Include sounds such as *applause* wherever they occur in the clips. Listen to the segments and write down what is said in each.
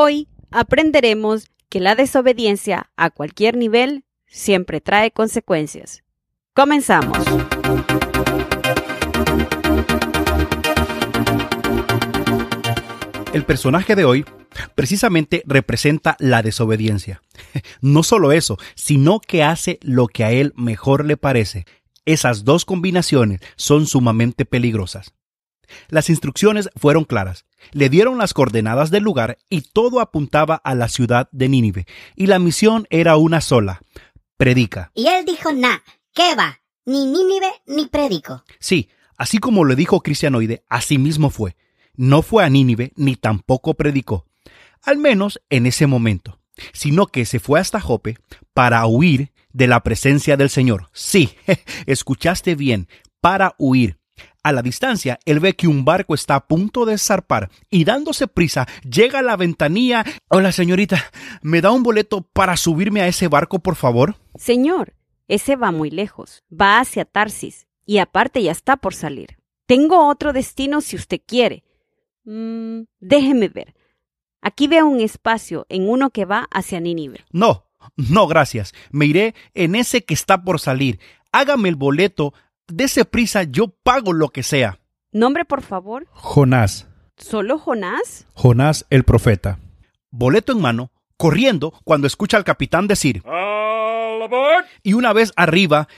Hoy aprenderemos que la desobediencia a cualquier nivel siempre trae consecuencias. Comenzamos. El personaje de hoy precisamente representa la desobediencia. *laughs* No solo eso, sino que hace lo que a él mejor le parece. Esas dos combinaciones son sumamente peligrosas. Las instrucciones fueron claras. Le dieron las coordenadas del lugar y todo apuntaba a la ciudad de Nínive. Y la misión era una sola. Predica. Y él dijo, nah, ¿qué va? Ni Nínive ni predico. Sí, así como lo dijo Cristianoide, así mismo fue. No fue a Nínive ni tampoco predicó. Al menos en ese momento. Sino que se fue hasta Jope para huir de la presencia del Señor. Sí, *laughs* escuchaste bien, para huir. A la distancia, él ve que un barco está a punto de zarpar y dándose prisa, llega a la ventanilla. Hola, señorita, ¿me da un boleto para subirme a ese barco, por favor? Señor, ese va muy lejos. Va hacia Tarsis y aparte ya está por salir. Tengo otro destino si usted quiere. Mm, déjeme ver. Aquí veo un espacio en uno que va hacia Nínive. No, no, gracias. Me iré en ese que está por salir. Hágame el boleto. Dese prisa, yo pago lo que sea. Nombre, por favor. Jonás. ¿Solo Jonás? Jonás el profeta. Boleto en mano, corriendo cuando escucha al capitán decir. Y una vez arriba.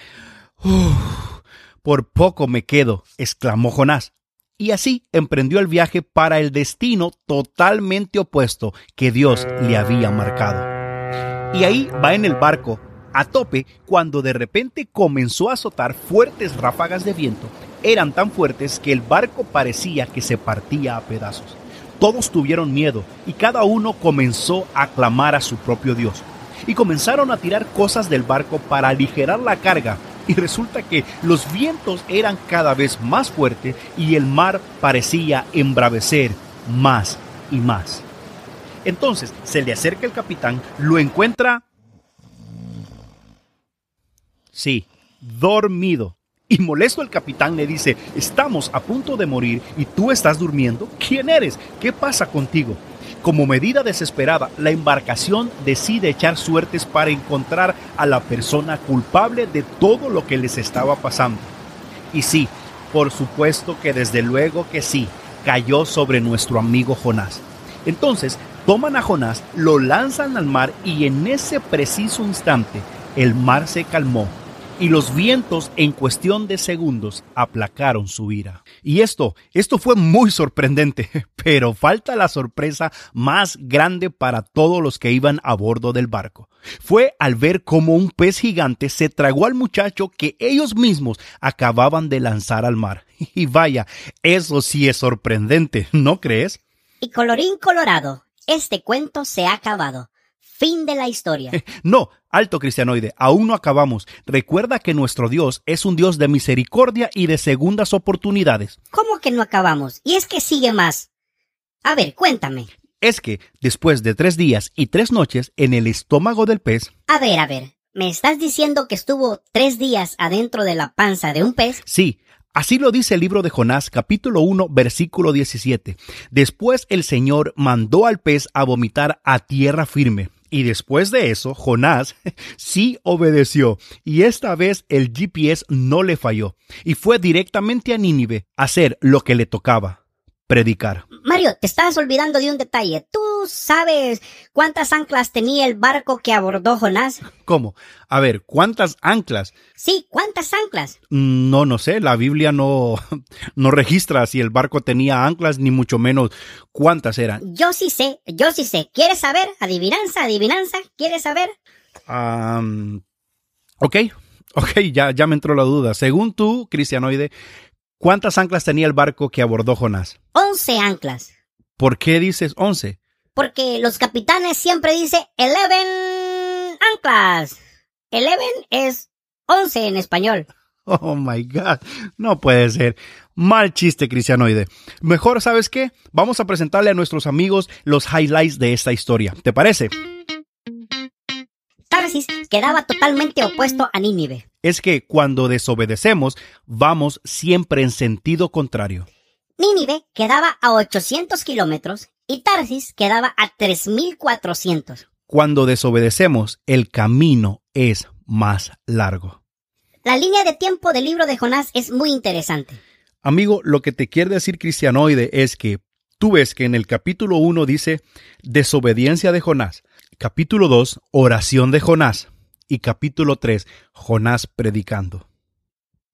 "Uf, por poco me quedo, exclamó Jonás. Y así emprendió el viaje para el destino totalmente opuesto que Dios le había marcado. Y ahí va en el barco, a tope, cuando de repente comenzó a azotar fuertes ráfagas de viento. Eran tan fuertes que el barco parecía que se partía a pedazos. Todos tuvieron miedo y cada uno comenzó a clamar a su propio Dios. Y comenzaron a tirar cosas del barco para aligerar la carga. Y resulta que los vientos eran cada vez más fuertes y el mar parecía embravecer más y más. Entonces se le acerca el capitán, lo encuentra... Sí, dormido. Y molesto el capitán le dice, estamos a punto de morir y tú estás durmiendo. ¿Quién eres? ¿Qué pasa contigo? Como medida desesperada, la embarcación decide echar suertes para encontrar a la persona culpable de todo lo que les estaba pasando. Y sí, por supuesto que desde luego que sí, cayó sobre nuestro amigo Jonás. Entonces, toman a Jonás, lo lanzan al mar y en ese preciso instante el mar se calmó y los vientos en cuestión de segundos aplacaron su ira. Y esto, esto fue muy sorprendente, *laughs* pero falta la sorpresa más grande para todos los que iban a bordo del barco. Fue al ver cómo un pez gigante se tragó al muchacho que ellos mismos acababan de lanzar al mar. *laughs* Y vaya, eso sí es sorprendente, ¿no crees? Y colorín colorado, este cuento se ha acabado. Fin de la historia. No, alto cristianoide, aún no acabamos. Recuerda que nuestro Dios es un Dios de misericordia y de segundas oportunidades. ¿Cómo que no acabamos? Y es que sigue más. A ver, cuéntame. Es que, después de tres días y tres noches en el estómago del pez, A ver, a ver. ¿Me estás diciendo que estuvo tres días adentro de la panza de un pez? sí, así lo dice el libro de Jonás capítulo 1 versículo 17. Después el Señor mandó al pez a vomitar a tierra firme. Y después de eso, Jonás *laughs* sí obedeció, y esta vez el GPS no le falló, y fue directamente a Nínive a hacer lo que le tocaba, predicar. Mario, te estás olvidando de un detalle. ¿Tú sabes cuántas anclas tenía el barco que abordó Jonás? ¿Cómo? A ver, ¿cuántas anclas? Sí, ¿cuántas anclas? No, no sé, la Biblia no, no registra si el barco tenía anclas, ni mucho menos cuántas eran. Yo sí sé, yo sí sé. ¿Quieres saber? Adivinanza, adivinanza. ¿Quieres saber? Am, ok, ok, ya, ya me entró la duda. Según tú, Cristianoide, ¿cuántas anclas tenía el barco que abordó Jonás? Once anclas. ¿Por qué dices 11? Porque los capitanes siempre dicen eleven anclas. Eleven es once en español. *laughs* Oh my God, no puede ser. Mal chiste, Cristianoide. Mejor, ¿sabes qué? Vamos a presentarle a nuestros amigos los highlights de esta historia. ¿Te parece? Tarsis quedaba totalmente opuesto a Nínive. Es que cuando desobedecemos, vamos siempre en sentido contrario. Nínive quedaba a 800 kilómetros y Tarsis quedaba a 3.400. Cuando desobedecemos, el camino es más largo. La línea de tiempo del libro de Jonás es muy interesante. Amigo, lo que te quiere decir Cristianoide es que tú ves que en el capítulo 1 dice desobediencia de Jonás, capítulo 2 oración de Jonás y capítulo 3 Jonás predicando.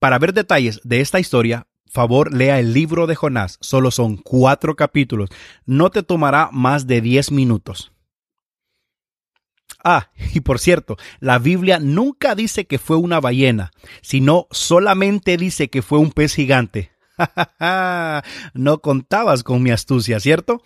Para ver detalles de esta historia, favor lea el libro de Jonás. Solo son cuatro capítulos. No te tomará más de diez minutos. Ah, y por cierto, la Biblia nunca dice que fue una ballena, sino solamente dice que fue un pez gigante. *laughs* no contabas con mi astucia, ¿cierto?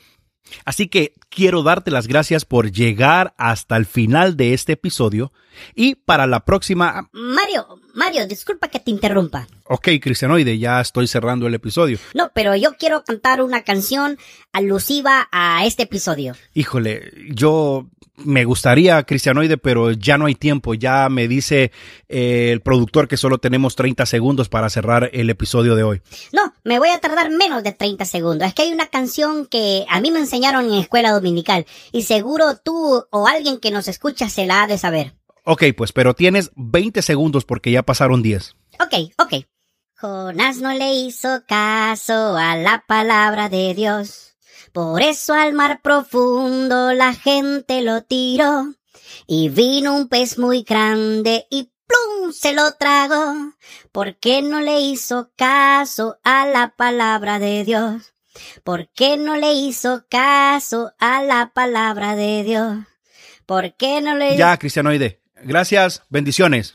Así que quiero darte las gracias por llegar hasta el final de este episodio y para la próxima... Mario, Mario, disculpa que te interrumpa. Ok, Cristianoide, ya estoy cerrando el episodio. No, pero yo quiero cantar una canción alusiva a este episodio. Híjole, yo me gustaría, Cristianoide, pero ya no hay tiempo. Ya me dice eh, el productor que solo tenemos 30 segundos para cerrar el episodio de hoy. No, me voy a tardar menos de 30 segundos. Es que hay una canción que a mí me enseñaron en escuela dominical y seguro tú o alguien que nos escucha se la ha de saber. Ok, pues, pero tienes 20 segundos porque ya pasaron 10. Ok, ok. Jonás no le hizo caso a la palabra de Dios. Por eso al mar profundo la gente lo tiró. Y vino un pez muy grande y plum se lo tragó. ¿Por qué no le hizo caso a la palabra de Dios? ¿Por qué no le hizo caso a la palabra de Dios? ¿Por qué no le Ya, Cristianoide. Gracias. Bendiciones.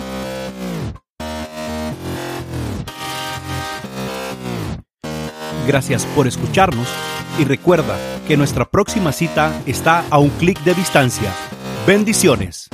Gracias por escucharnos y recuerda que nuestra próxima cita está a un clic de distancia. Bendiciones.